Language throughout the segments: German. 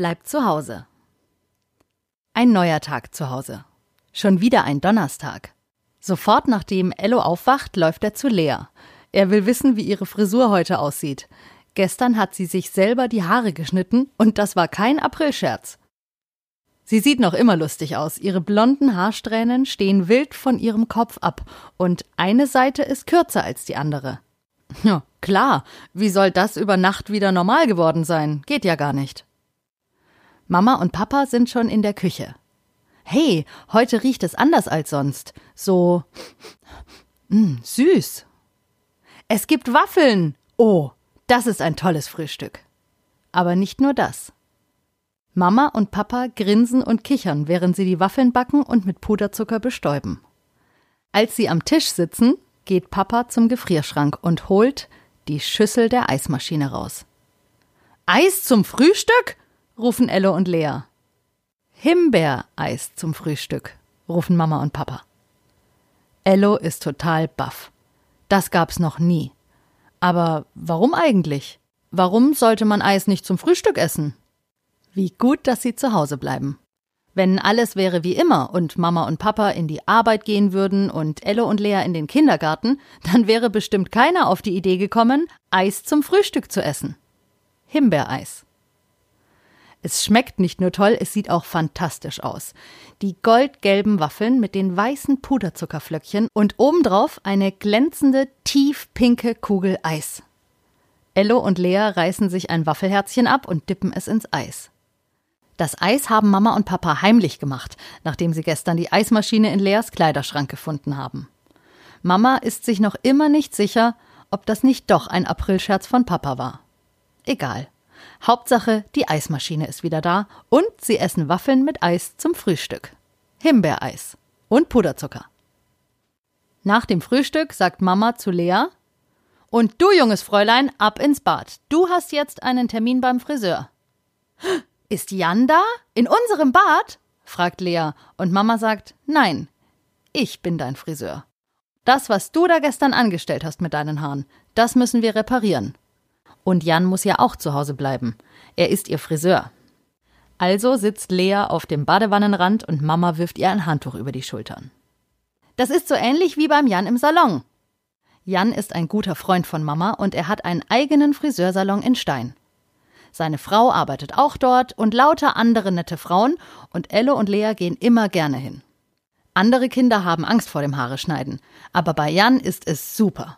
bleibt zu Hause. Ein neuer Tag zu Hause. Schon wieder ein Donnerstag. Sofort nachdem Ello aufwacht, läuft er zu Lea. Er will wissen, wie ihre Frisur heute aussieht. Gestern hat sie sich selber die Haare geschnitten und das war kein Aprilscherz. Sie sieht noch immer lustig aus. Ihre blonden Haarsträhnen stehen wild von ihrem Kopf ab und eine Seite ist kürzer als die andere. Ja, klar. Wie soll das über Nacht wieder normal geworden sein? Geht ja gar nicht. Mama und Papa sind schon in der Küche. Hey, heute riecht es anders als sonst. So mh, hm, süß. Es gibt Waffeln. Oh, das ist ein tolles Frühstück. Aber nicht nur das. Mama und Papa grinsen und kichern, während sie die Waffeln backen und mit Puderzucker bestäuben. Als sie am Tisch sitzen, geht Papa zum Gefrierschrank und holt die Schüssel der Eismaschine raus. Eis zum Frühstück? Rufen Elle und Lea. Himbeereis zum Frühstück, rufen Mama und Papa. Ello ist total baff. Das gab's noch nie. Aber warum eigentlich? Warum sollte man Eis nicht zum Frühstück essen? Wie gut, dass sie zu Hause bleiben. Wenn alles wäre wie immer und Mama und Papa in die Arbeit gehen würden und Elle und Lea in den Kindergarten, dann wäre bestimmt keiner auf die Idee gekommen, Eis zum Frühstück zu essen. Himbeereis. Es schmeckt nicht nur toll, es sieht auch fantastisch aus. Die goldgelben Waffeln mit den weißen Puderzuckerflöckchen und obendrauf eine glänzende, tiefpinke Kugel Eis. Ello und Lea reißen sich ein Waffelherzchen ab und dippen es ins Eis. Das Eis haben Mama und Papa heimlich gemacht, nachdem sie gestern die Eismaschine in Leas Kleiderschrank gefunden haben. Mama ist sich noch immer nicht sicher, ob das nicht doch ein Aprilscherz von Papa war. Egal. Hauptsache, die Eismaschine ist wieder da und sie essen Waffeln mit Eis zum Frühstück. Himbeereis und Puderzucker. Nach dem Frühstück sagt Mama zu Lea: Und du, junges Fräulein, ab ins Bad. Du hast jetzt einen Termin beim Friseur. Ist Jan da? In unserem Bad? fragt Lea und Mama sagt: Nein, ich bin dein Friseur. Das, was du da gestern angestellt hast mit deinen Haaren, das müssen wir reparieren. Und Jan muss ja auch zu Hause bleiben. Er ist ihr Friseur. Also sitzt Lea auf dem Badewannenrand und Mama wirft ihr ein Handtuch über die Schultern. Das ist so ähnlich wie beim Jan im Salon. Jan ist ein guter Freund von Mama und er hat einen eigenen Friseursalon in Stein. Seine Frau arbeitet auch dort und lauter andere nette Frauen und Elle und Lea gehen immer gerne hin. Andere Kinder haben Angst vor dem Haare schneiden, aber bei Jan ist es super.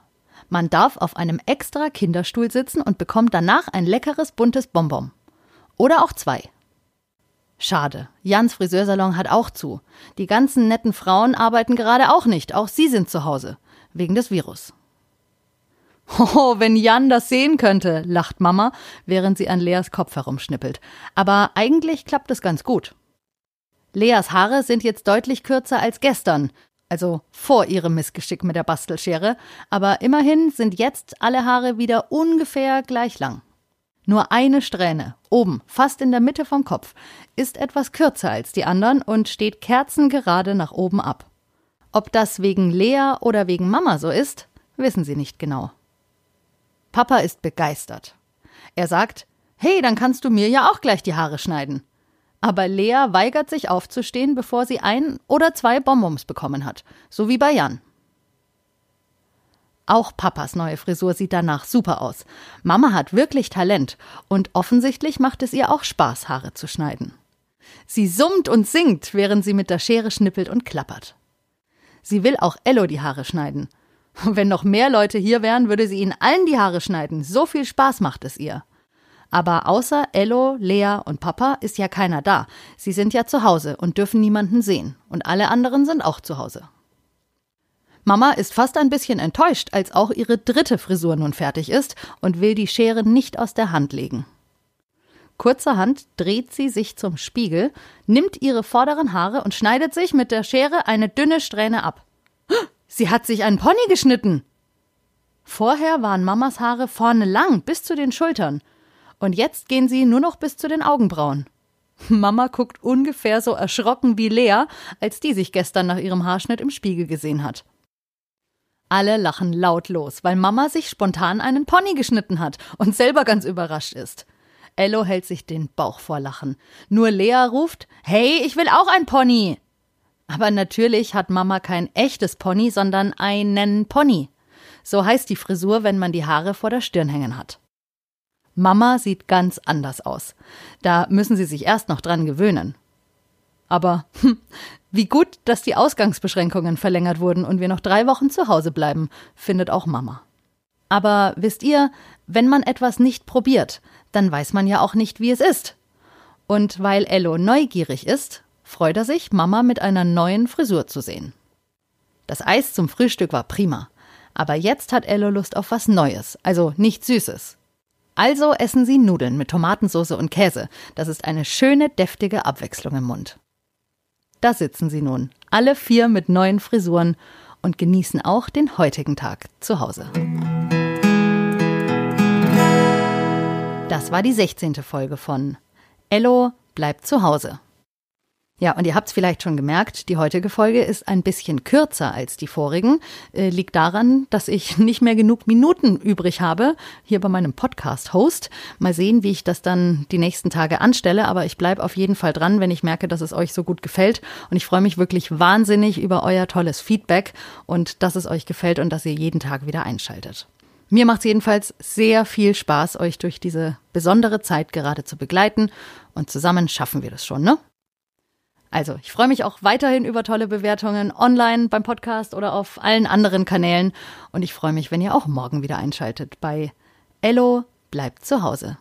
Man darf auf einem extra Kinderstuhl sitzen und bekommt danach ein leckeres buntes Bonbon. Oder auch zwei. Schade, Jans Friseursalon hat auch zu. Die ganzen netten Frauen arbeiten gerade auch nicht, auch sie sind zu Hause, wegen des Virus. Oh, wenn Jan das sehen könnte, lacht Mama, während sie an Leas Kopf herumschnippelt. Aber eigentlich klappt es ganz gut. Leas Haare sind jetzt deutlich kürzer als gestern, also vor ihrem Missgeschick mit der Bastelschere, aber immerhin sind jetzt alle Haare wieder ungefähr gleich lang. Nur eine Strähne, oben, fast in der Mitte vom Kopf, ist etwas kürzer als die anderen und steht kerzengerade nach oben ab. Ob das wegen Lea oder wegen Mama so ist, wissen sie nicht genau. Papa ist begeistert. Er sagt, hey, dann kannst du mir ja auch gleich die Haare schneiden. Aber Lea weigert sich aufzustehen, bevor sie ein oder zwei Bonbons bekommen hat, so wie bei Jan. Auch Papas neue Frisur sieht danach super aus. Mama hat wirklich Talent und offensichtlich macht es ihr auch Spaß, Haare zu schneiden. Sie summt und singt, während sie mit der Schere schnippelt und klappert. Sie will auch Ello die Haare schneiden. Wenn noch mehr Leute hier wären, würde sie ihnen allen die Haare schneiden. So viel Spaß macht es ihr. Aber außer Ello, Lea und Papa ist ja keiner da. Sie sind ja zu Hause und dürfen niemanden sehen. Und alle anderen sind auch zu Hause. Mama ist fast ein bisschen enttäuscht, als auch ihre dritte Frisur nun fertig ist und will die Schere nicht aus der Hand legen. Kurzerhand dreht sie sich zum Spiegel, nimmt ihre vorderen Haare und schneidet sich mit der Schere eine dünne Strähne ab. Sie hat sich einen Pony geschnitten. Vorher waren Mamas Haare vorne lang bis zu den Schultern und jetzt gehen sie nur noch bis zu den Augenbrauen. Mama guckt ungefähr so erschrocken wie Lea, als die sich gestern nach ihrem Haarschnitt im Spiegel gesehen hat. Alle lachen laut los, weil Mama sich spontan einen Pony geschnitten hat und selber ganz überrascht ist. Ello hält sich den Bauch vor Lachen. Nur Lea ruft: Hey, ich will auch ein Pony! Aber natürlich hat Mama kein echtes Pony, sondern einen Pony. So heißt die Frisur, wenn man die Haare vor der Stirn hängen hat. Mama sieht ganz anders aus. Da müssen Sie sich erst noch dran gewöhnen. Aber hm, wie gut, dass die Ausgangsbeschränkungen verlängert wurden und wir noch drei Wochen zu Hause bleiben, findet auch Mama. Aber wisst ihr, wenn man etwas nicht probiert, dann weiß man ja auch nicht, wie es ist. Und weil Ello neugierig ist, freut er sich, Mama mit einer neuen Frisur zu sehen. Das Eis zum Frühstück war prima, aber jetzt hat Ello Lust auf was Neues, also nicht Süßes. Also essen sie Nudeln mit Tomatensauce und Käse. Das ist eine schöne, deftige Abwechslung im Mund. Da sitzen sie nun, alle vier mit neuen Frisuren und genießen auch den heutigen Tag zu Hause. Das war die 16. Folge von Ello bleibt zu Hause. Ja, und ihr habt es vielleicht schon gemerkt, die heutige Folge ist ein bisschen kürzer als die vorigen. Äh, liegt daran, dass ich nicht mehr genug Minuten übrig habe, hier bei meinem Podcast-Host. Mal sehen, wie ich das dann die nächsten Tage anstelle, aber ich bleibe auf jeden Fall dran, wenn ich merke, dass es euch so gut gefällt. Und ich freue mich wirklich wahnsinnig über euer tolles Feedback und dass es euch gefällt und dass ihr jeden Tag wieder einschaltet. Mir macht es jedenfalls sehr viel Spaß, euch durch diese besondere Zeit gerade zu begleiten. Und zusammen schaffen wir das schon, ne? Also, ich freue mich auch weiterhin über tolle Bewertungen online beim Podcast oder auf allen anderen Kanälen. Und ich freue mich, wenn ihr auch morgen wieder einschaltet bei Ello bleibt zu Hause.